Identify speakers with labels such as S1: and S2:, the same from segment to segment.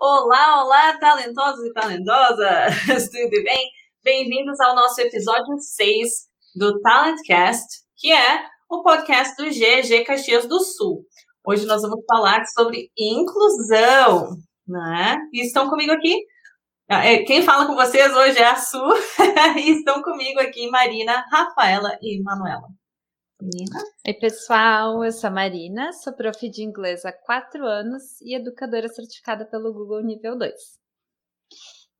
S1: Olá, olá, talentosos e talentosas! Tudo bem? Bem-vindos ao nosso episódio 6 do Talentcast, que é o podcast do GG Caxias do Sul. Hoje nós vamos falar sobre inclusão, né? E estão comigo aqui. É, quem fala com vocês hoje é a Su, e estão comigo aqui Marina, Rafaela e Manuela.
S2: Menina. Oi, pessoal, eu sou a Marina, sou prof de inglês há quatro anos e educadora certificada pelo Google Nível 2.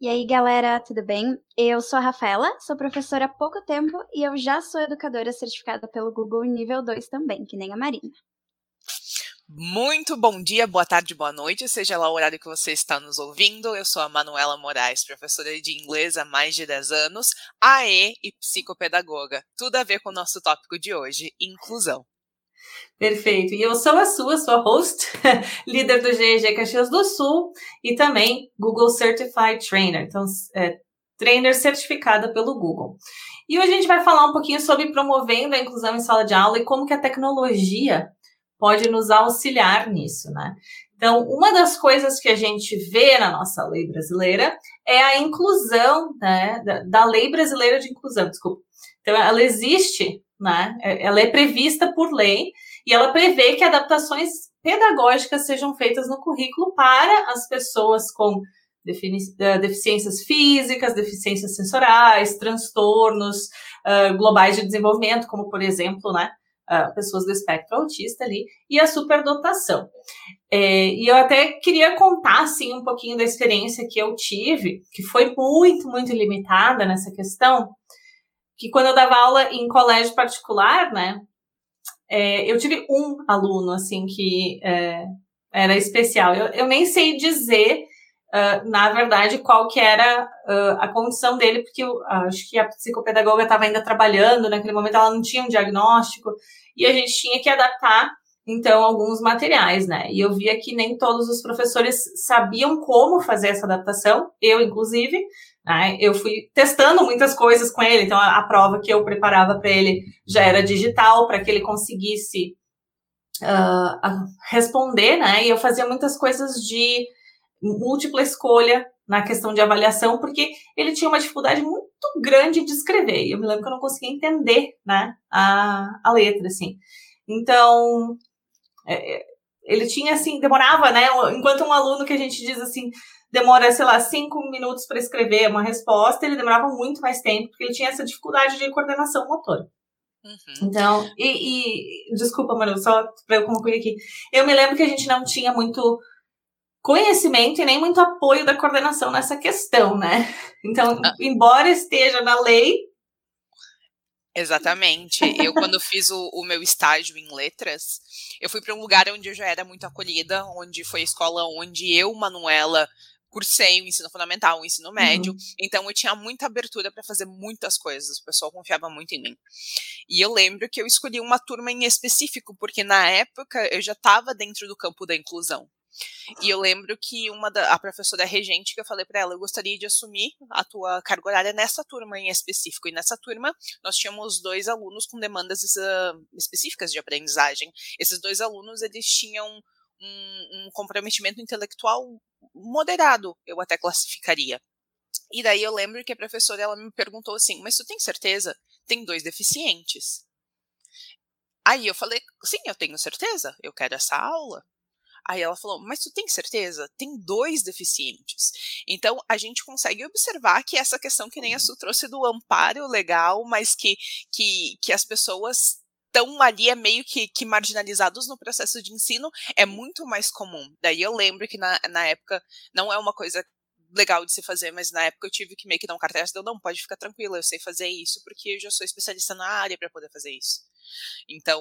S3: E aí, galera, tudo bem? Eu sou a Rafaela, sou professora há pouco tempo e eu já sou educadora certificada pelo Google Nível 2 também, que nem a Marina.
S4: Muito bom dia, boa tarde, boa noite, seja lá o horário que você está nos ouvindo. Eu sou a Manuela Moraes, professora de inglês há mais de 10 anos, AE e psicopedagoga. Tudo a ver com o nosso tópico de hoje, inclusão.
S1: Perfeito. E eu sou a sua, sua host, líder do GEG Caxias do Sul e também Google Certified Trainer. Então, é, trainer certificada pelo Google. E hoje a gente vai falar um pouquinho sobre promovendo a inclusão em sala de aula e como que a tecnologia pode nos auxiliar nisso, né? Então, uma das coisas que a gente vê na nossa lei brasileira é a inclusão, né, da, da lei brasileira de inclusão, desculpa. Então, ela existe, né, é, ela é prevista por lei e ela prevê que adaptações pedagógicas sejam feitas no currículo para as pessoas com eh, deficiências físicas, deficiências sensoriais, transtornos uh, globais de desenvolvimento, como, por exemplo, né, pessoas do espectro autista ali, e a superdotação. É, e eu até queria contar, assim, um pouquinho da experiência que eu tive, que foi muito, muito limitada nessa questão, que quando eu dava aula em colégio particular, né, é, eu tive um aluno, assim, que é, era especial. Eu, eu nem sei dizer Uh, na verdade, qual que era uh, a condição dele, porque eu, acho que a psicopedagoga estava ainda trabalhando, naquele momento ela não tinha um diagnóstico, e a gente tinha que adaptar, então, alguns materiais, né? E eu via que nem todos os professores sabiam como fazer essa adaptação, eu, inclusive, né? Eu fui testando muitas coisas com ele, então a, a prova que eu preparava para ele já era digital, para que ele conseguisse uh, responder, né? E eu fazia muitas coisas de múltipla escolha na questão de avaliação, porque ele tinha uma dificuldade muito grande de escrever. Eu me lembro que eu não conseguia entender, né, a, a letra, assim. Então, é, é ele tinha, assim, demorava, né, enquanto um aluno que a gente diz, assim, demora, sei lá, cinco minutos para escrever uma resposta, ele demorava muito mais tempo, porque ele tinha essa dificuldade de coordenação motora. Uhum. Então, e, e desculpa, mano, só para eu concluir aqui. Eu me lembro que a gente não tinha muito conhecimento e nem muito apoio da coordenação nessa questão, né? Então, ah. embora esteja na lei.
S4: Exatamente. Eu, quando fiz o, o meu estágio em letras, eu fui para um lugar onde eu já era muito acolhida, onde foi a escola onde eu, Manuela, cursei o ensino fundamental, o ensino médio, uhum. então eu tinha muita abertura para fazer muitas coisas, o pessoal confiava muito em mim. E eu lembro que eu escolhi uma turma em específico, porque na época eu já estava dentro do campo da inclusão. E eu lembro que uma da, a professora regente que eu falei para ela, eu gostaria de assumir a tua carga horária nessa turma em específico. E nessa turma nós tínhamos dois alunos com demandas uh, específicas de aprendizagem. Esses dois alunos eles tinham um, um comprometimento intelectual moderado, eu até classificaria. E daí eu lembro que a professora ela me perguntou assim: "Mas tu tem certeza? Tem dois deficientes?" Aí eu falei: "Sim, eu tenho certeza. Eu quero essa aula." Aí ela falou: Mas tu tem certeza? Tem dois deficientes. Então a gente consegue observar que essa questão que nem a Su trouxe do amparo legal, mas que, que, que as pessoas estão ali é meio que, que, marginalizados no processo de ensino é muito mais comum. Daí eu lembro que na, na época não é uma coisa legal de se fazer, mas na época eu tive que meio que dar um cartaz, deu, não, pode ficar tranquila, eu sei fazer isso, porque eu já sou especialista na área para poder fazer isso. Então,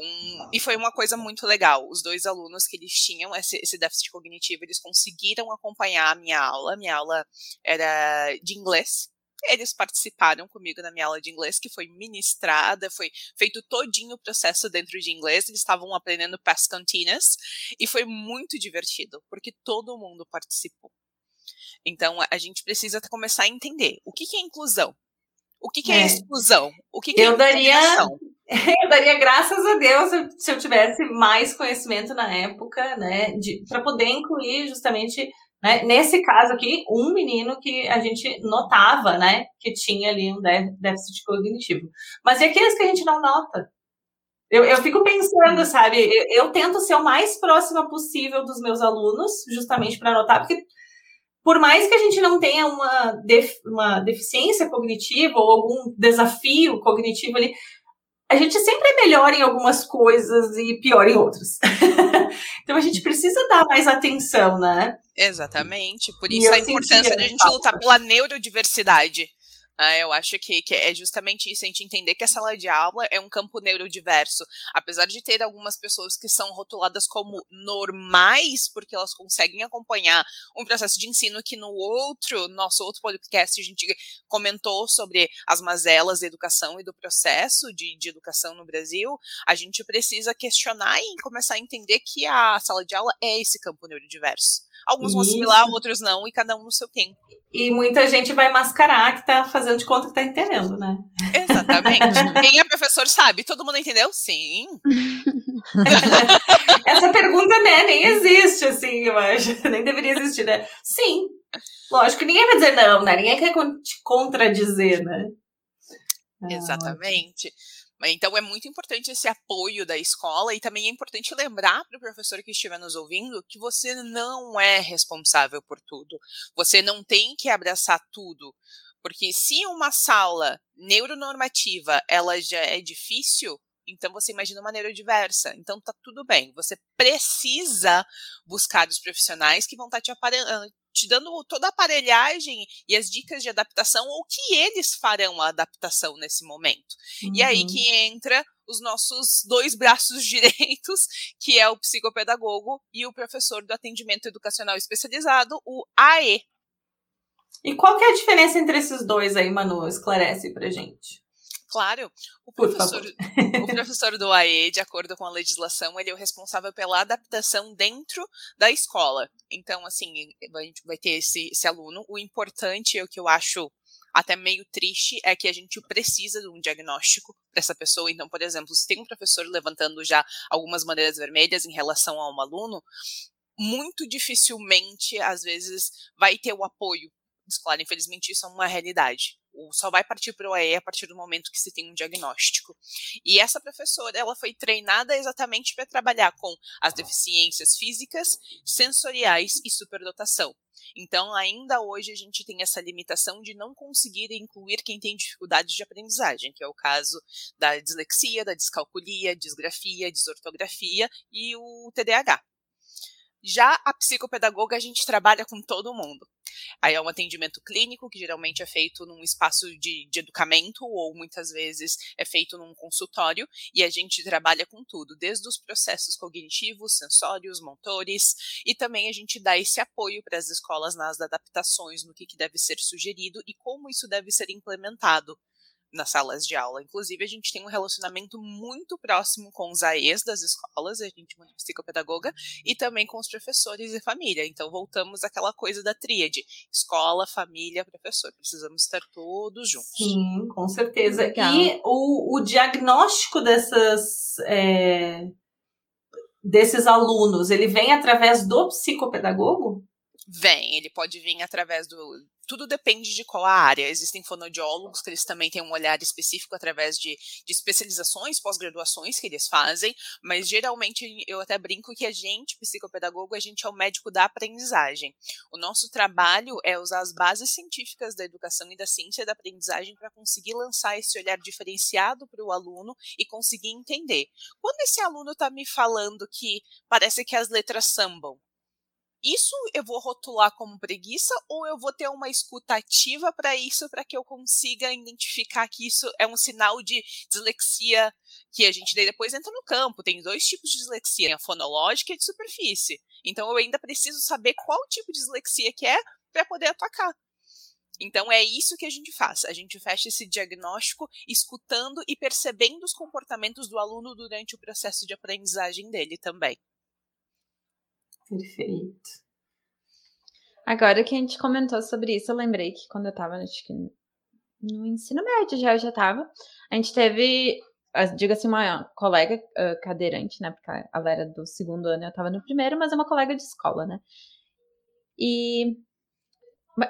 S4: e foi uma coisa muito legal. Os dois alunos que eles tinham esse, esse déficit cognitivo, eles conseguiram acompanhar a minha aula. Minha aula era de inglês, eles participaram comigo na minha aula de inglês, que foi ministrada, foi feito todinho o processo dentro de inglês, eles estavam aprendendo past continuous, e foi muito divertido, porque todo mundo participou. Então, a gente precisa começar a entender o que, é inclusão, o que, que é, é, exclusão, o que, que
S1: eu
S4: é
S1: daria, Eu daria graças a Deus se eu tivesse mais conhecimento na época, né, para poder incluir justamente Né? Nesse caso aqui, um menino que a gente notava, né, que tinha ali um déficit cognitivo. Mas e aqueles que a gente não nota? Eu, eu fico pensando, sabe, eu, eu tento ser o mais próxima possível dos meus alunos, justamente para notar, porque por mais que a gente não tenha uma, def, uma deficiência cognitiva ou algum desafio cognitivo ali, a gente sempre é melhor em algumas coisas e pior em outras. então a gente precisa dar mais atenção, né?
S4: Exatamente. Por isso a importância de a gente lutar pela neurodiversidade. Ah, eu acho que, que, é justamente isso, a gente entender que a sala de aula é um campo neurodiverso. Apesar de ter algumas pessoas que são rotuladas como normais, porque elas conseguem acompanhar um processo de ensino que no outro, nosso outro podcast, a gente comentou sobre as mazelas da educação e do processo de, de educação no Brasil, a gente precisa questionar e começar a entender que a sala de aula é esse campo neurodiverso. Alguns vão assimilar, outros não, e cada um no seu tempo.
S1: E muita gente vai mascarar que tá fazendo de conta que tá entendendo, né?
S4: Exatamente. Quem é professor sabe. Todo mundo entendeu? Sim.
S1: Essa pergunta, né, nem existe, assim, eu acho. Nem deveria existir, né? Sim. Lógico que ninguém vai dizer não, né? Ninguém quer te contradizer, né?
S4: Ah, Exatamente. Ótimo. Então é muito importante esse apoio da escola e também é importante lembrar para o professor que estiver nos ouvindo que você não é responsável por tudo. Você não tem que abraçar tudo. Porque se uma sala neuronormativa ela já é difícil, então você imagina uma maneira diversa. Então tá tudo bem. Você precisa buscar os profissionais que vão estar tá te te dando toda a aparelhagem e as dicas de adaptação, ou que eles farão a adaptação nesse momento. Uhum. E aí que uhum. entra os nossos dois braços direitos, que é o psicopedagogo e o professor do atendimento educacional especializado, o AE.
S1: E qual que é a diferença entre esses dois aí, Manu? Esclarece pra gente.
S4: Claro, o professor, o professor do AE, de acordo com a legislação, ele é o responsável pela adaptação dentro da escola. Então, assim, a gente vai ter esse, esse aluno. O importante, o que eu acho até meio triste, é que a gente precisa de um diagnóstico para essa pessoa. Então, por exemplo, se tem um professor levantando já algumas bandeiras vermelhas em relação a um aluno, muito dificilmente, às vezes, vai ter o apoio escolar. Infelizmente, isso é uma realidade só vai partir para o AE a partir do momento que se tem um diagnóstico. E essa professora, ela foi treinada exatamente para trabalhar com as deficiências físicas, sensoriais e superdotação. Então, ainda hoje a gente tem essa limitação de não conseguir incluir quem tem dificuldade de aprendizagem, que é o caso da dislexia, da descalculia, disgrafia, desortografia e o TDAH. Já a psicopedagoga, a gente trabalha com todo mundo. Aí é um atendimento clínico, que geralmente é feito num espaço de, de educamento, ou muitas vezes é feito num consultório, e a gente trabalha com tudo, desde os processos cognitivos, sensórios, motores, e também a gente dá esse apoio para as escolas nas adaptações, no que, que deve ser sugerido e como isso deve ser implementado nas salas de aula. Inclusive, a gente tem um relacionamento muito próximo com os AEs das escolas, a gente é uma psicopedagoga, e também com os professores e família. Então, voltamos àquela coisa da tríade: escola, família, professor. Precisamos estar todos juntos.
S1: Sim, com certeza. Legal. E o, o diagnóstico dessas. É, desses alunos, ele vem através do psicopedagogo?
S4: Vem, ele pode vir através do, tudo depende de qual a área. Existem fonoaudiólogos que eles também têm um olhar específico através de, de especializações, pós-graduações que eles fazem, mas geralmente eu até brinco que a gente, psicopedagogo, a gente é o médico da aprendizagem. O nosso trabalho é usar as bases científicas da educação e da ciência da aprendizagem para conseguir lançar esse olhar diferenciado para o aluno e conseguir entender. Quando esse aluno está me falando que parece que as letras sambam, isso eu vou rotular como preguiça ou eu vou ter uma escutativa para isso para que eu consiga identificar que isso é um sinal de dislexia que a gente depois entra no campo. Tem dois tipos de dislexia, a fonológica e a de superfície. Então eu ainda preciso saber qual tipo de dislexia que é para poder atacar. Então é isso que a gente faz. A gente fecha esse diagnóstico escutando e percebendo os comportamentos do aluno durante o processo de aprendizagem dele também.
S1: Perfeito.
S2: Agora que a gente comentou sobre isso, eu lembrei que quando eu tava, acho que no ensino médio já eu já tava, a gente teve, diga assim, uma colega uh, cadeirante, né, porque ela era do segundo ano eu tava no primeiro, mas é uma colega de escola, né. E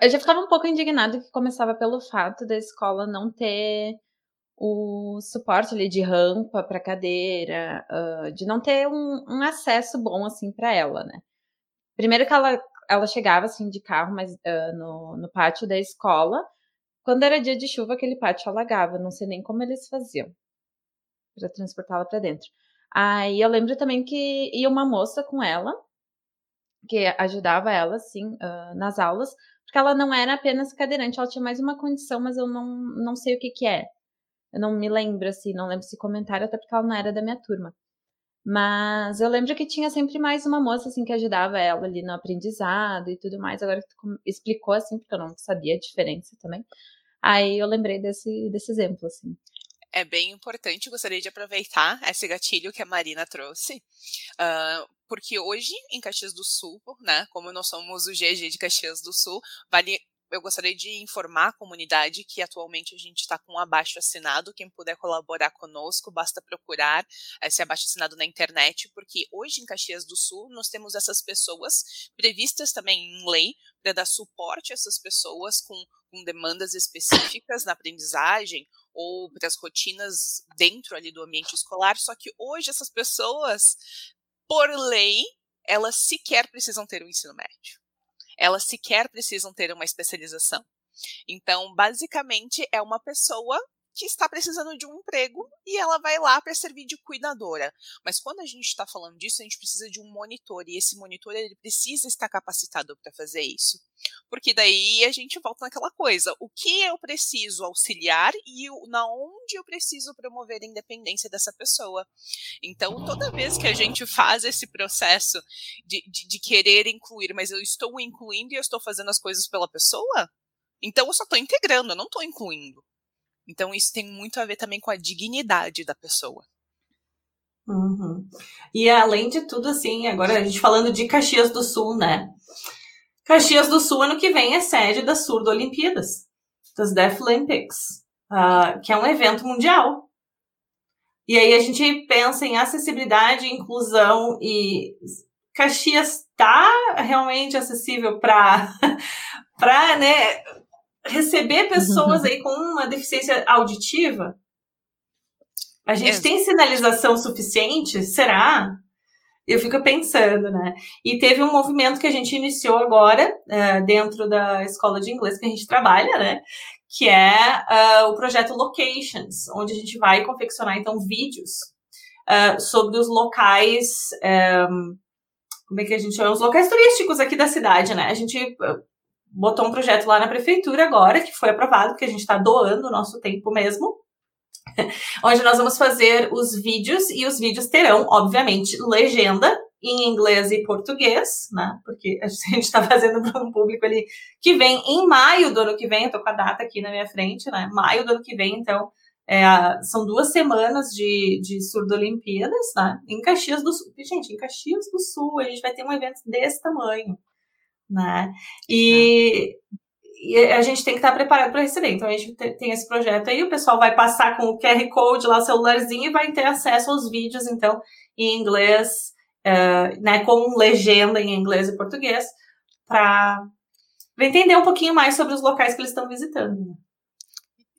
S2: eu já ficava um pouco indignada que começava pelo fato da escola não ter o suporte ali de rampa para cadeira, uh, de não ter um, um acesso bom assim para ela, né? Primeiro que ela, ela chegava assim de carro, mas uh, no, no pátio da escola, quando era dia de chuva aquele pátio alagava, não sei nem como eles faziam para transportá-la para dentro. Aí eu lembro também que ia uma moça com ela que ajudava ela assim uh, nas aulas, porque ela não era apenas cadeirante, ela tinha mais uma condição, mas eu não, não sei o que que é. Eu não me lembro, assim, não lembro se comentário, até porque ela não era da minha turma. Mas eu lembro que tinha sempre mais uma moça, assim, que ajudava ela ali no aprendizado e tudo mais. Agora que tu explicou, assim, porque eu não sabia a diferença também. Aí eu lembrei desse, desse exemplo, assim.
S4: É bem importante, gostaria de aproveitar esse gatilho que a Marina trouxe, uh, porque hoje, em Caxias do Sul, né, como nós somos o GG de Caxias do Sul, vale eu gostaria de informar a comunidade que atualmente a gente está com um abaixo assinado. Quem puder colaborar conosco, basta procurar esse abaixo assinado na internet, porque hoje em Caxias do Sul nós temos essas pessoas previstas também em lei para dar suporte a essas pessoas com, com demandas específicas na aprendizagem ou para as rotinas dentro ali do ambiente escolar. Só que hoje essas pessoas, por lei, elas sequer precisam ter o um ensino médio elas sequer precisam ter uma especialização. Então, basicamente, é uma pessoa que está precisando de um emprego e ela vai lá para servir de cuidadora. Mas quando a gente está falando disso, a gente precisa de um monitor e esse monitor ele precisa estar capacitado para fazer isso. Porque daí a gente volta naquela coisa, o que eu preciso auxiliar e na onde eu preciso promover a independência dessa pessoa. Então, toda vez que a gente faz esse processo de, de, de querer incluir, mas eu estou incluindo e eu estou fazendo as coisas pela pessoa, então eu só estou integrando, eu não estou incluindo. Então isso tem muito a ver também com a dignidade da pessoa.
S1: Uhum. E além de tudo, assim, agora a gente falando de Caxias do Sul, né? Caxias do Sul, ano que vem, é sede das Surdo Olimpíadas, das Deaf Olympics, uh, que é um evento mundial. E aí a gente pensa em acessibilidade, inclusão e Caxias está realmente acessível para para né, receber pessoas uhum. aí com uma deficiência auditiva? A gente é. tem sinalização suficiente? Será? Eu fico pensando, né? E teve um movimento que a gente iniciou agora, uh, dentro da escola de inglês que a gente trabalha, né? Que é uh, o projeto Locations, onde a gente vai confeccionar, então, vídeos uh, sobre os locais. Um, como é que a gente chama? Os locais turísticos aqui da cidade, né? A gente botou um projeto lá na prefeitura agora, que foi aprovado, que a gente está doando o nosso tempo mesmo, onde nós vamos fazer os vídeos, e os vídeos terão, obviamente, legenda em inglês e português, né? Porque a gente está fazendo para um público ali que vem em maio do ano que vem, eu com a data aqui na minha frente, né? Maio do ano que vem, então. É, são duas semanas de, de surdo Olimpíadas, né? Em Caxias do Sul. Gente, em Caxias do Sul, a gente vai ter um evento desse tamanho né? E, e a gente tem que estar preparado para receber. Então a gente tem esse projeto aí, o pessoal vai passar com o QR Code lá, o celularzinho, e vai ter acesso aos vídeos, então, em inglês, uh, né, com legenda em inglês e português, para entender um pouquinho mais sobre os locais que eles estão visitando.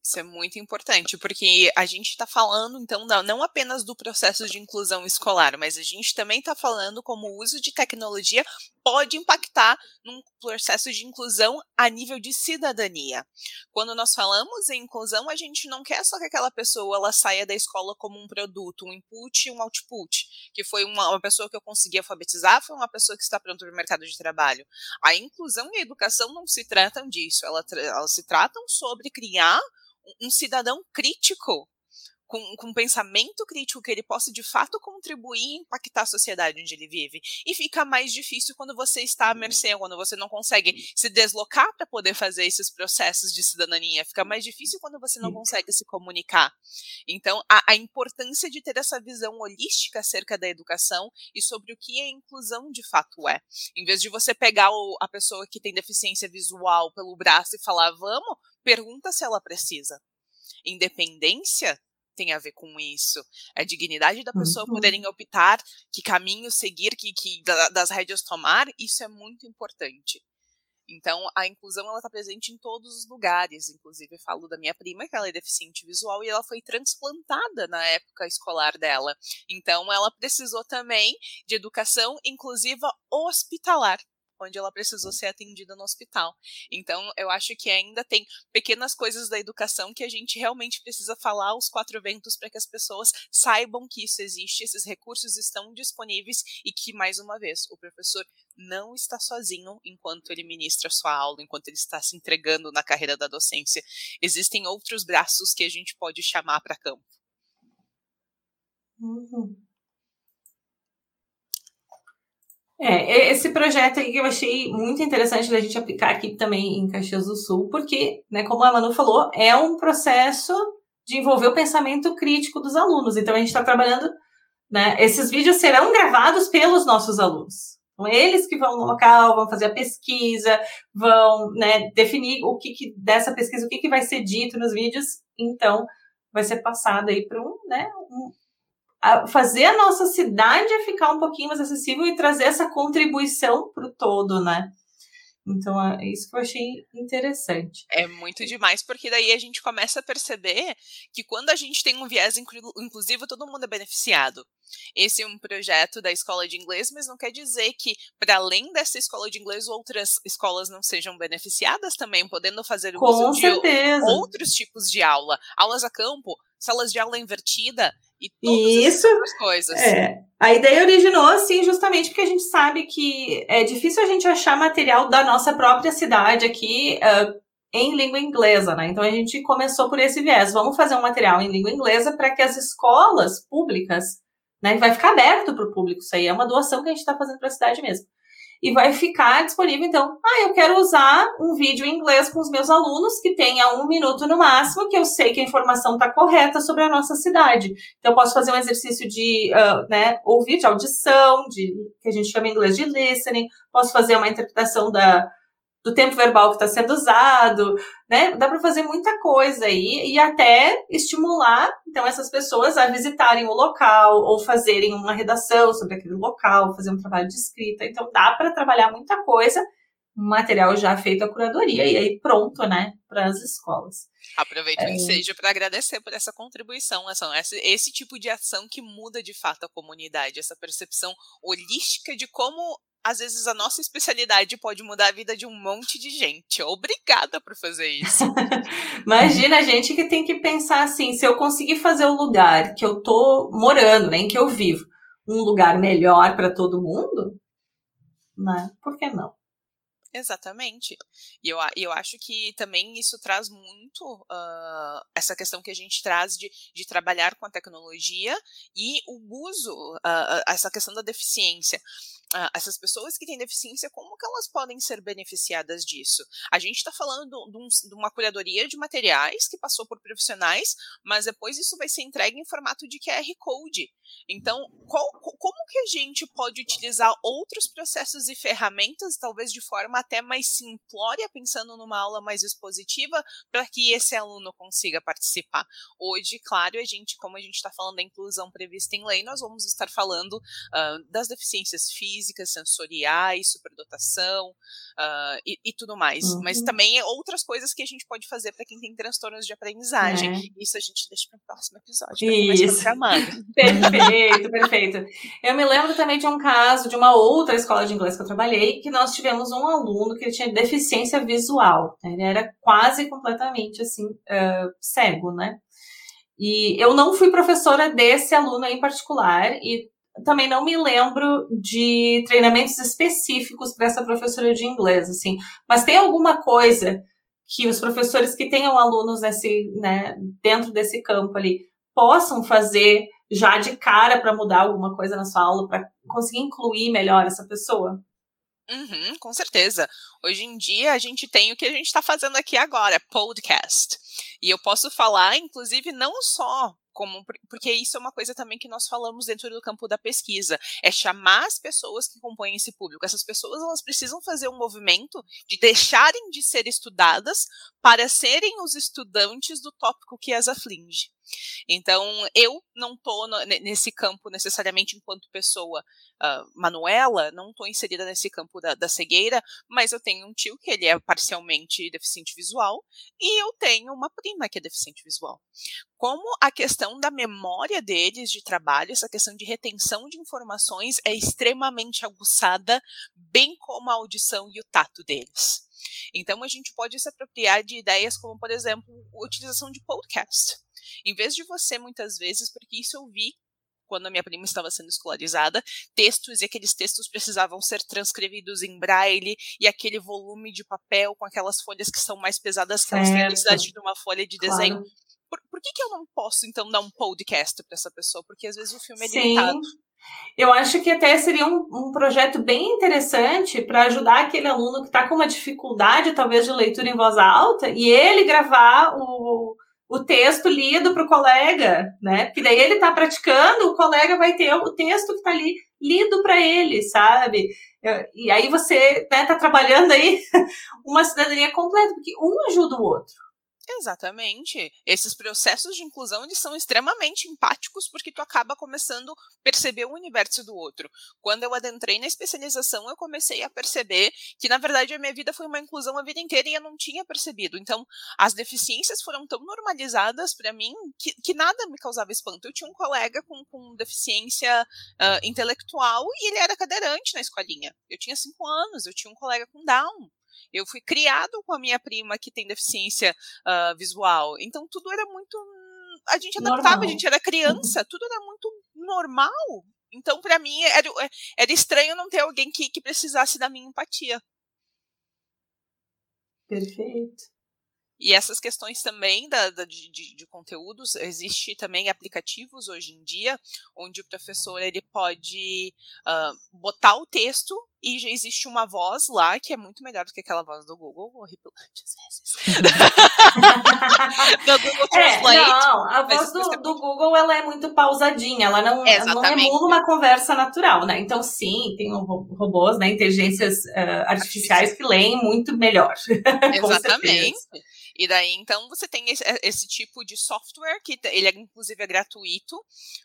S4: Isso é muito importante, porque a gente está falando, então, não apenas do processo de inclusão escolar, mas a gente também está falando como o uso de tecnologia pode impactar num processo de inclusão a nível de cidadania. Quando nós falamos em inclusão, a gente não quer só que aquela pessoa ela saia da escola como um produto, um input e um output, que foi uma, uma pessoa que eu consegui alfabetizar, foi uma pessoa que está pronta para o mercado de trabalho. A inclusão e a educação não se tratam disso, elas, elas se tratam sobre criar um cidadão crítico com, com um pensamento crítico que ele possa de fato contribuir e impactar a sociedade onde ele vive. E fica mais difícil quando você está à mercê, quando você não consegue se deslocar para poder fazer esses processos de cidadania. Fica mais difícil quando você não consegue se comunicar. Então, a, a importância de ter essa visão holística acerca da educação e sobre o que a inclusão de fato é. Em vez de você pegar o, a pessoa que tem deficiência visual pelo braço e falar, vamos, pergunta se ela precisa. Independência tem a ver com isso. A dignidade da pessoa uhum. poderem optar que caminho seguir, que, que das rédeas tomar, isso é muito importante. Então, a inclusão ela está presente em todos os lugares. Inclusive, eu falo da minha prima, que ela é deficiente visual, e ela foi transplantada na época escolar dela. Então, ela precisou também de educação inclusiva hospitalar onde ela precisou ser atendida no hospital. Então, eu acho que ainda tem pequenas coisas da educação que a gente realmente precisa falar aos quatro ventos para que as pessoas saibam que isso existe, esses recursos estão disponíveis e que, mais uma vez, o professor não está sozinho enquanto ele ministra sua aula, enquanto ele está se entregando na carreira da docência. Existem outros braços que a gente pode chamar para campo.
S1: Uhum. É, esse projeto aí que eu achei muito interessante da gente aplicar aqui também em Caxias do Sul, porque, né, como a Manu falou, é um processo de envolver o pensamento crítico dos alunos. Então a gente está trabalhando, né, esses vídeos serão gravados pelos nossos alunos. Então, eles que vão no local, vão fazer a pesquisa, vão né, definir o que, que, dessa pesquisa, o que, que vai ser dito nos vídeos, então vai ser passado aí para um, né, um, a fazer a nossa cidade ficar um pouquinho mais acessível e trazer essa contribuição para o todo, né? Então, é isso que eu achei interessante.
S4: É muito demais, porque daí a gente começa a perceber que quando a gente tem um viés inclusivo, todo mundo é beneficiado. Esse é um projeto da escola de inglês, mas não quer dizer que, para além dessa escola de inglês, outras escolas não sejam beneficiadas também, podendo fazer uso de outros tipos de aula. Aulas a campo, salas de aula invertida, e
S1: todas
S4: Isso, essas coisas.
S1: É. A ideia originou assim justamente porque a gente sabe que é difícil a gente achar material da nossa própria cidade aqui uh, em língua inglesa, né? Então a gente começou por esse viés. Vamos fazer um material em língua inglesa para que as escolas públicas, né? Vai ficar aberto para o público isso aí. É uma doação que a gente está fazendo para a cidade mesmo e vai ficar disponível. Então, ah, eu quero usar um vídeo em inglês com os meus alunos que tenha um minuto no máximo, que eu sei que a informação está correta sobre a nossa cidade. Então, eu posso fazer um exercício de uh, né, ouvir, de audição, de que a gente chama em inglês de listening, posso fazer uma interpretação da, do tempo verbal que está sendo usado, né? Dá para fazer muita coisa aí e até estimular então essas pessoas a visitarem o local ou fazerem uma redação sobre aquele local, fazer um trabalho de escrita. Então dá para trabalhar muita coisa, material já feito a curadoria e aí pronto, né, para as escolas.
S4: Aproveito é... o ensejo para agradecer por essa contribuição, essa, esse tipo de ação que muda de fato a comunidade, essa percepção holística de como às vezes a nossa especialidade pode mudar a vida de um monte de gente. Obrigada por fazer isso.
S1: Imagina a gente que tem que pensar assim, se eu conseguir fazer o lugar que eu tô morando, né, em que eu vivo, um lugar melhor para todo mundo, né? Por que não?
S4: Exatamente. E eu, eu acho que também isso traz muito uh, essa questão que a gente traz de, de trabalhar com a tecnologia e o uso, uh, essa questão da deficiência uh, essas pessoas que têm deficiência, como que elas podem ser beneficiadas disso? A gente está falando de, um, de, uma curadoria de materiais que passou por profissionais, mas depois isso vai ser entregue em formato de QR Code. Então, qual, como que a gente pode utilizar outros processos e ferramentas, talvez de forma até mais simplória, pensando numa aula mais expositiva, para que esse aluno consiga participar? Hoje, claro, a gente, como a gente está falando da inclusão prevista em lei, nós vamos estar falando uh, das deficiências físicas, físicas, sensoriais, superdotação uh, e, e, tudo mais. Uhum. Mas também é outras coisas que a gente pode fazer para quem tem transtornos de aprendizagem. É. Isso a gente deixa para o próximo episódio.
S1: Isso. perfeito, perfeito. Eu me lembro também de um caso de uma outra escola de inglês que eu trabalhei, que nós tivemos um aluno que tinha deficiência visual. Né? Ele era quase completamente assim, uh, cego, né? E eu não fui professora desse aluno em particular, e também não me lembro de treinamentos específicos para essa professora de inglês, assim. Mas tem alguma coisa que os professores que tenham alunos nesse, né, dentro desse campo ali possam fazer já de cara para mudar alguma coisa na sua aula, para conseguir incluir melhor essa pessoa?
S4: Uhum, com certeza. Hoje em dia a gente tem o que a gente está fazendo aqui agora, podcast. E eu posso falar, inclusive, não só como porque isso é uma coisa também que nós falamos dentro do campo da pesquisa, é chamar as pessoas que compõem esse público. Essas pessoas elas precisam fazer um movimento de deixarem de ser estudadas para serem os estudantes do tópico que as aflige. Então, eu não estou nesse campo necessariamente enquanto pessoa uh, Manuela, não estou inserida nesse campo da, da, cegueira, mas eu tenho um tio que ele é parcialmente deficiente visual e eu tenho uma prima que é deficiente visual. Como a questão da memória deles de trabalho, essa questão de retenção de informações é extremamente aguçada, bem como a audição e o tato deles. Então, a gente pode se apropriar de ideias como, por exemplo, a utilização de podcast. Em vez de você, muitas vezes, porque isso eu vi quando a minha prima estava sendo escolarizada, textos e aqueles textos precisavam ser transcrevidos em braille e aquele volume de papel com aquelas folhas que são mais pesadas que elas têm a necessidade de uma folha de desenho. Claro. Por, por, que, que eu não posso, então, dar um podcast para essa pessoa? Porque às vezes o filme é Sim. limitado.
S1: Eu acho que até seria um, um projeto bem interessante para ajudar aquele aluno que está com uma dificuldade, talvez, de leitura em voz alta, e ele gravar o, o texto lido para o colega, né? Porque daí ele está praticando, o colega vai ter o texto que está ali lido para ele, sabe? E aí você está né, tá trabalhando aí uma cidadania completa, porque um ajuda o outro.
S4: Exatamente. Esses processos de inclusão eles são extremamente empáticos porque tu acaba começando a perceber o universo do outro. Quando eu adentrei na especialização, eu comecei a perceber que na verdade a minha vida foi uma inclusão a vida inteira e eu não tinha percebido. Então, as deficiências foram tão normalizadas para mim que, que, nada me causava espanto. Eu tinha um colega com, com deficiência uh, intelectual e ele era cadeirante na escolinha. Eu tinha cinco anos, eu tinha um colega com Down. Eu fui criado com a minha prima que tem deficiência uh, visual. Então tudo era muito. A gente adaptava, normal. a gente era criança, tudo era muito normal. Então, para mim, era, era estranho não ter alguém que, que precisasse da minha empatia.
S1: Perfeito.
S4: E essas questões também da, da de, de, de, conteúdos, existe também aplicativos hoje em dia, onde o professor ele pode uh, botar o texto e já existe uma voz lá que é muito melhor do que aquela voz do Google, horripilante às vezes.
S1: do Google é, Translate. É, não, a voz do, do, Google ela é muito pausadinha, ela não, ela não emula uma conversa natural, né? Então, sim, tem robôs, né, inteligências uh, artificiais que leem muito melhor.
S4: Exatamente. E daí, então, você tem esse, eh, esse, tipo de software, que ele é, inclusive é gratuito.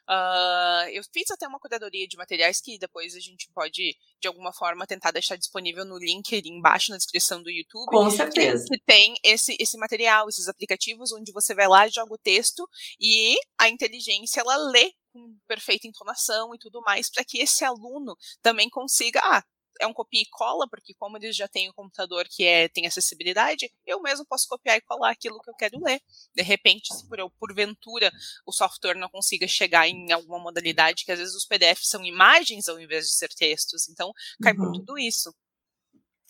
S4: Uh, eu fiz até uma curadoria de materiais que depois a gente pode, de alguma forma, tentar deixar disponível no link ali embaixo na descrição do YouTube.
S1: Com certeza.
S4: Que tem esse, esse material, esses aplicativos, onde você vai lá, joga o texto e a inteligência, ela lê com perfeita entonação e tudo mais, para que esse aluno também consiga, ah, é um copia e cola, porque como eles já têm o um computador que é, tem acessibilidade, eu mesmo posso copiar e colar aquilo que eu quero ler. De repente, se por, porventura o software não consiga chegar em alguma modalidade, que às vezes os PDFs são imagens ao invés de ser textos, então cai uhum. por tudo isso.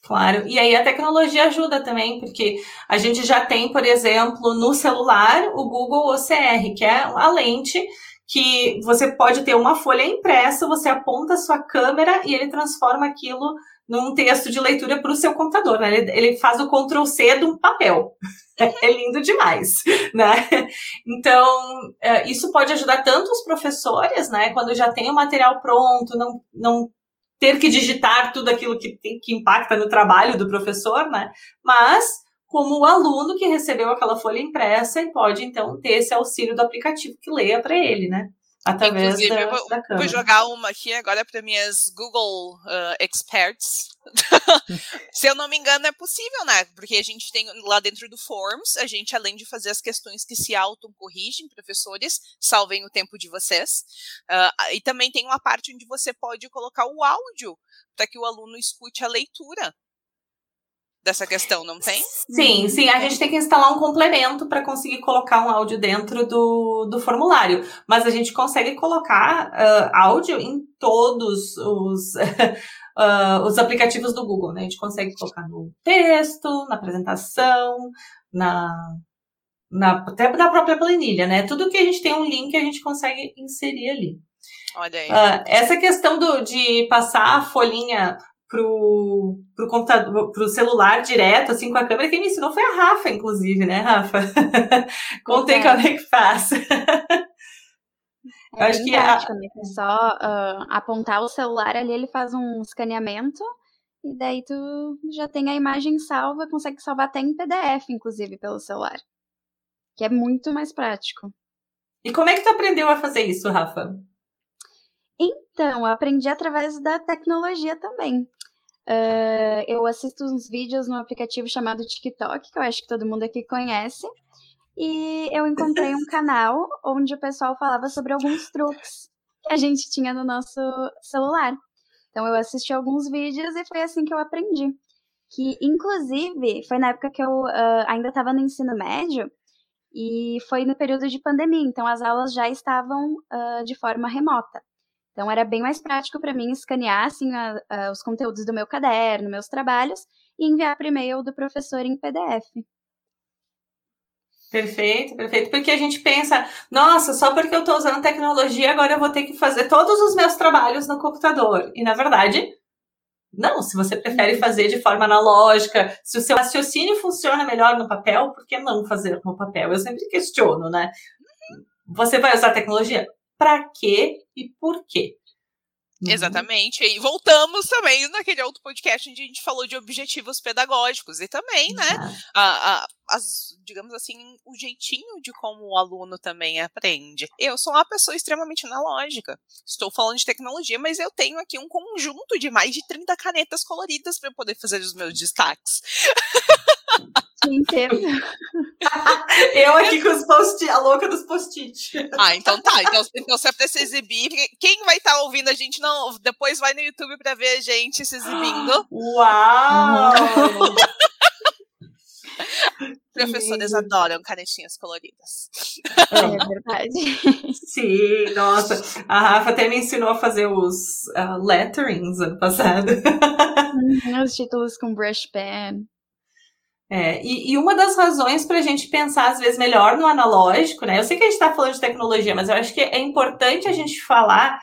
S1: Claro, e aí a tecnologia ajuda também, porque a gente já tem, por exemplo, no celular o Google OCR, que é a lente que você pode ter uma folha impressa, você aponta a sua câmera e ele transforma aquilo num texto de leitura para o seu computador, né? Ele, ele, faz o Ctrl C de um papel. É lindo demais, né? Então, é, isso pode ajudar tanto os professores, né? Quando já tem o material pronto, não, não ter que digitar tudo aquilo que, que impacta no trabalho do professor, né? Mas como o aluno que recebeu aquela folha impressa e pode, então, ter esse auxílio do aplicativo que leia para ele, né? Através Inclusive, da, eu
S4: vou,
S1: da câmera.
S4: vou jogar uma aqui agora para minhas Google uh, Experts. Se eu não me engano, é possível, né? Porque a gente tem lá dentro do Forms, a gente, além de fazer as questões que se auto-corrigem, professores, salvem o tempo de vocês. Uh, e também tem uma parte onde você pode colocar o áudio para que o aluno escute a leitura dessa questão, não tem?
S1: Sim, sim. A gente tem que instalar um complemento para conseguir colocar um áudio dentro do, do formulário. Mas a gente consegue colocar uh, áudio em todos os. uh, os aplicativos do Google, né? A gente consegue colocar no texto, na apresentação, na, na até na própria planilha, né? Tudo que a gente tem um link a gente consegue inserir ali.
S4: Olha aí.
S1: Uh, essa questão do, de passar a folhinha pro, pro computador, pro celular direto, assim, com a câmera. Quem me ensinou foi a Rafa, inclusive, né, Rafa? Contei como é que faz.
S3: É Eu acho que a... né? é só uh, apontar o celular ali, ele faz um escaneamento e daí tu já tem a imagem salva, consegue salvar até em PDF, inclusive, pelo celular. Que é muito mais prático.
S1: E como é que tu aprendeu a fazer isso, Rafa?
S3: Então, eu aprendi através da tecnologia também. Uh, eu assisto uns vídeos no aplicativo chamado TikTok, que eu acho que todo mundo aqui conhece. E eu encontrei um canal onde o pessoal falava sobre alguns truques que a gente tinha no nosso celular. Então eu assisti alguns vídeos e foi assim que eu aprendi. Que, inclusive, foi na época que eu uh, ainda estava no ensino médio e foi no período de pandemia, então as aulas já estavam uh, de forma remota. Então era bem mais prático para mim escanear assim, a, a, os conteúdos do meu caderno, meus trabalhos e enviar para e-mail do professor em PDF.
S1: Perfeito, perfeito. Porque a gente pensa, nossa, só porque eu estou usando tecnologia, agora eu vou ter que fazer todos os meus trabalhos no computador. E na verdade, não. Se você prefere fazer de forma analógica, se o seu raciocínio funciona melhor no papel, por que não fazer no papel? Eu sempre questiono, né? Você vai usar tecnologia? para quê e por quê.
S4: Uhum. Exatamente. E voltamos também naquele outro podcast onde a gente falou de objetivos pedagógicos e também, né, a, a, as, digamos assim, o jeitinho de como o aluno também aprende. Eu sou uma pessoa extremamente analógica. Estou falando de tecnologia, mas eu tenho aqui um conjunto de mais de 30 canetas coloridas para poder fazer os meus destaques.
S3: Entendo.
S1: Eu aqui com os post a louca dos post-it.
S4: Ah, então tá. Então, então se é pra se exibir, quem vai estar tá ouvindo a gente, não, depois vai no YouTube pra ver a gente se exibindo.
S1: Uau!
S4: Professores adoram canetinhas coloridas.
S3: É verdade.
S1: Sim, nossa. A Rafa até me ensinou a fazer os uh, letterings ano passado.
S3: Uhum, os títulos com brush pen.
S1: É, e, e, uma das razões para a gente pensar, às vezes, melhor no analógico, né? Eu sei que a gente está falando de tecnologia, mas eu acho que é importante a gente falar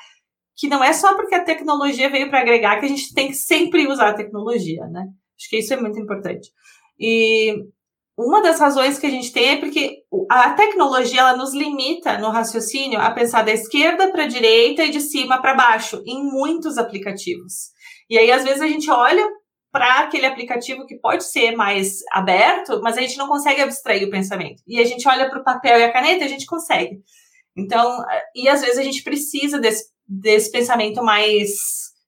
S1: que não é só porque a tecnologia veio para agregar que a gente tem que sempre usar a tecnologia, né? Acho que isso é muito importante. E uma das razões que a gente tem é porque a tecnologia ela nos limita no raciocínio a pensar da esquerda para a direita e de cima para baixo em muitos aplicativos. E aí, às vezes, a gente olha para aquele aplicativo que pode ser mais aberto, mas a gente não consegue abstrair o pensamento. E a gente olha para o papel e a caneta e a gente consegue. Então, e às vezes a gente precisa desse, desse pensamento mais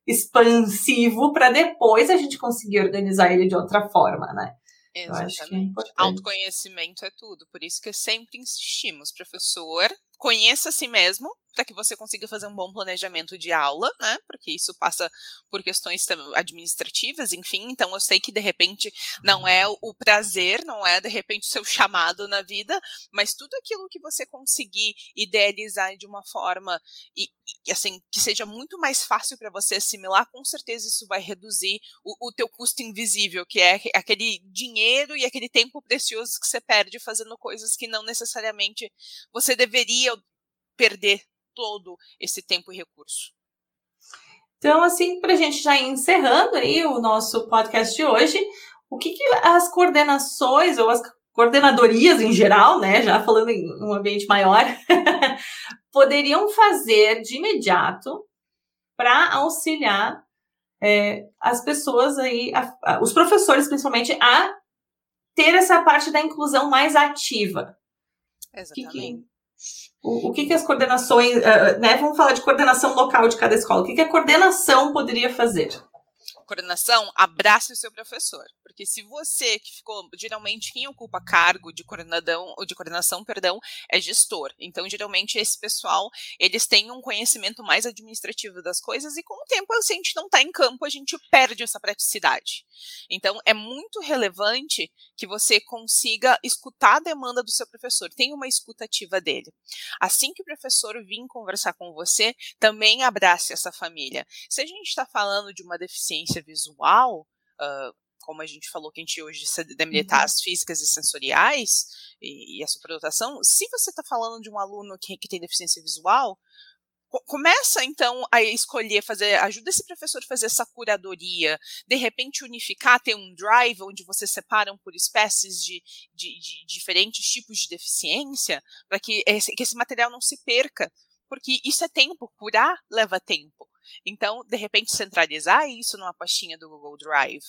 S1: expansivo para depois a gente conseguir organizar ele de outra forma, né?
S4: Exatamente. É Autoconhecimento é tudo. Por isso que sempre insistimos, professor, conheça a si mesmo, para que você consiga fazer um bom planejamento de aula, né? Porque isso passa por questões administrativas, enfim. Então eu sei que de repente não é o prazer, não é de repente o seu chamado na vida, mas tudo aquilo que você conseguir idealizar de uma forma e, e assim que seja muito mais fácil para você assimilar, com certeza isso vai reduzir o, o teu custo invisível, que é aquele dinheiro e aquele tempo precioso que você perde fazendo coisas que não necessariamente você deveria perder todo esse tempo e recurso.
S1: Então, assim, para a gente já ir encerrando aí o nosso podcast de hoje, o que, que as coordenações ou as coordenadorias em geral, né, já falando em um ambiente maior, poderiam fazer de imediato para auxiliar é, as pessoas aí, a, a, os professores principalmente, a ter essa parte da inclusão mais ativa.
S4: Exatamente.
S1: Que que, o, o que, que as coordenações, uh, né? Vamos falar de coordenação local de cada escola. O que, que a coordenação poderia fazer?
S4: Coordenação, abrace o seu professor. Porque se você que ficou, geralmente quem ocupa cargo de coordenação, de coordenação, perdão, é gestor. Então, geralmente esse pessoal, eles têm um conhecimento mais administrativo das coisas e com o tempo, se a gente não está em campo, a gente perde essa praticidade. Então, é muito relevante que você consiga escutar a demanda do seu professor, tenha uma escutativa dele. Assim que o professor vir conversar com você, também abrace essa família. Se a gente está falando de uma deficiência visual, uh, como a gente falou que a gente hoje demilitar uhum. as físicas e sensoriais e, e a superdotação, se você está falando de um aluno que, que tem deficiência visual, começa então a escolher fazer, ajuda esse professor a fazer essa curadoria, de repente unificar, ter um drive onde você separam por espécies de, de, de diferentes tipos de deficiência, para que esse, que esse material não se perca, porque isso é tempo, curar leva tempo. Então, de repente, centralizar isso numa pastinha do Google Drive.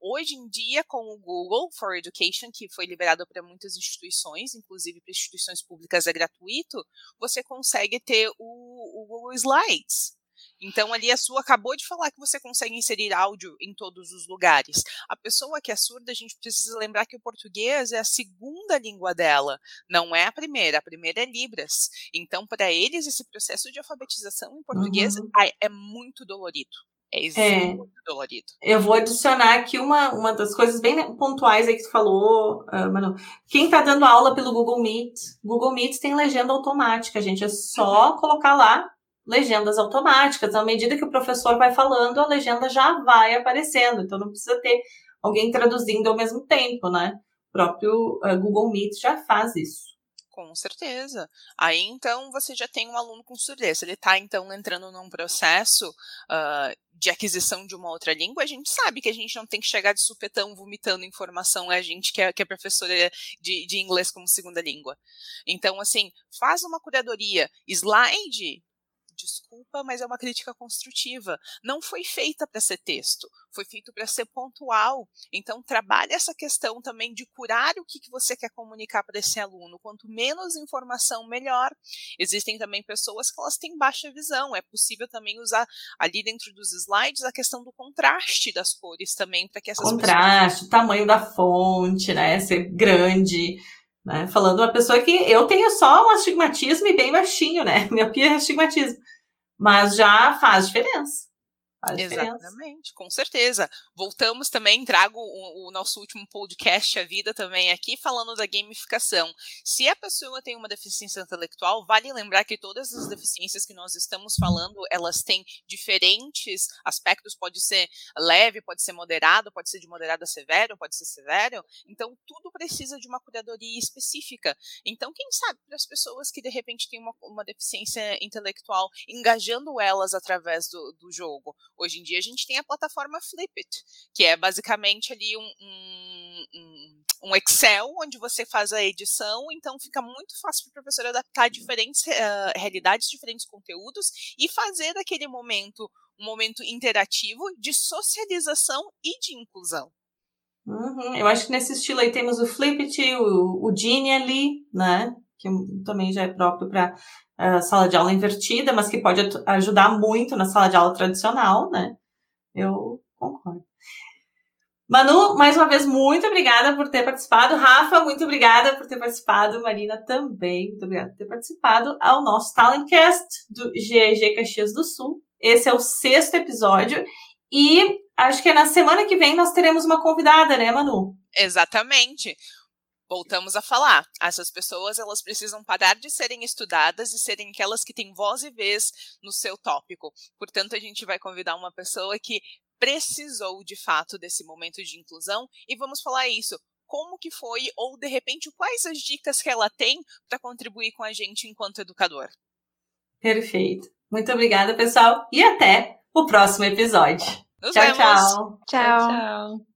S4: Hoje em dia, com o Google for Education, que foi liberado para muitas instituições, inclusive para instituições públicas é gratuito, você consegue ter o, o Google Slides. Então, ali a sua acabou de falar que você consegue inserir áudio em todos os lugares. A pessoa que é surda, a gente precisa lembrar que o português é a segunda língua dela, não é a primeira. A primeira é Libras. Então, para eles, esse processo de alfabetização em português uhum. é muito dolorido. É, é muito dolorido.
S1: Eu vou adicionar aqui uma, uma das coisas bem pontuais aí que tu falou, uh, Manu. Quem está dando aula pelo Google Meet, Google Meet tem legenda automática, gente. É só uhum. colocar lá legendas automáticas. À medida que o professor vai falando, a legenda já vai aparecendo. Então não precisa ter alguém traduzindo ao mesmo tempo, né? O próprio uh, Google Meet já faz isso.
S4: Com certeza. Aí então você já tem um aluno com surdez. Ele está então entrando num processo uh, de aquisição de uma outra língua. A gente sabe que a gente não tem que chegar de supetão vomitando informação a gente que é, que é professora de, de inglês como segunda língua. Então, assim, faz uma curadoria. Slide desculpa, mas é uma crítica construtiva. Não foi feita para ser texto, foi feito para ser pontual. Então, trabalhe essa questão também de curar o que, que você quer comunicar para esse aluno. Quanto menos informação, melhor. Existem também pessoas que elas têm baixa visão. É possível também usar ali dentro dos slides a questão do contraste das cores também, para que essas
S1: Contraste,
S4: pessoas...
S1: tamanho da fonte, né? Ser grande. Né? Falando uma pessoa que eu tenho só um astigmatismo e bem baixinho, né? Miopia é astigmatismo. Mas já faz diferença.
S4: Exatamente, com certeza. Voltamos também, trago o, o, nosso último podcast, a vida também aqui, falando da gamificação. Se a pessoa tem uma deficiência intelectual, vale lembrar que todas as deficiências que nós estamos falando, elas têm diferentes aspectos, pode ser leve, pode ser moderado, pode ser de moderado a severo, pode ser severo. Então, tudo precisa de uma curadoria específica. Então, quem sabe, para as pessoas que de repente têm uma, uma deficiência intelectual, engajando elas através do, do jogo Hoje em dia a gente tem a plataforma Flipit, que é basicamente ali um, um, um Excel onde você faz a edição, então fica muito fácil para o professor adaptar diferentes uh, realidades, diferentes conteúdos e fazer daquele momento um momento interativo de socialização e de inclusão.
S1: Uhum. Eu acho que nesse estilo aí temos o Flipit, o, o Genie ali, né? Que também já é próprio para sala de aula invertida, mas que pode ajudar muito na sala de aula tradicional, né? Eu concordo. Manu, mais uma vez, muito obrigada por ter participado. Rafa, muito obrigada por ter participado. Marina também, muito obrigada por ter participado ao nosso Talentcast do GEG Caxias do Sul. Esse é o sexto episódio e acho que é na semana que vem nós teremos uma convidada, né, Manu?
S4: Exatamente voltamos a falar. Essas pessoas elas precisam parar de serem estudadas e serem aquelas que têm voz e vez no seu tópico. Portanto, a gente vai convidar uma pessoa que precisou de fato desse momento de inclusão e vamos falar isso. Como que foi ou de repente quais as dicas que ela tem para contribuir com a gente enquanto educador?
S1: Perfeito. Muito obrigada, pessoal, e até o próximo episódio.
S4: Nos
S1: tchau,
S4: vemos.
S1: tchau.
S3: Tchau. tchau.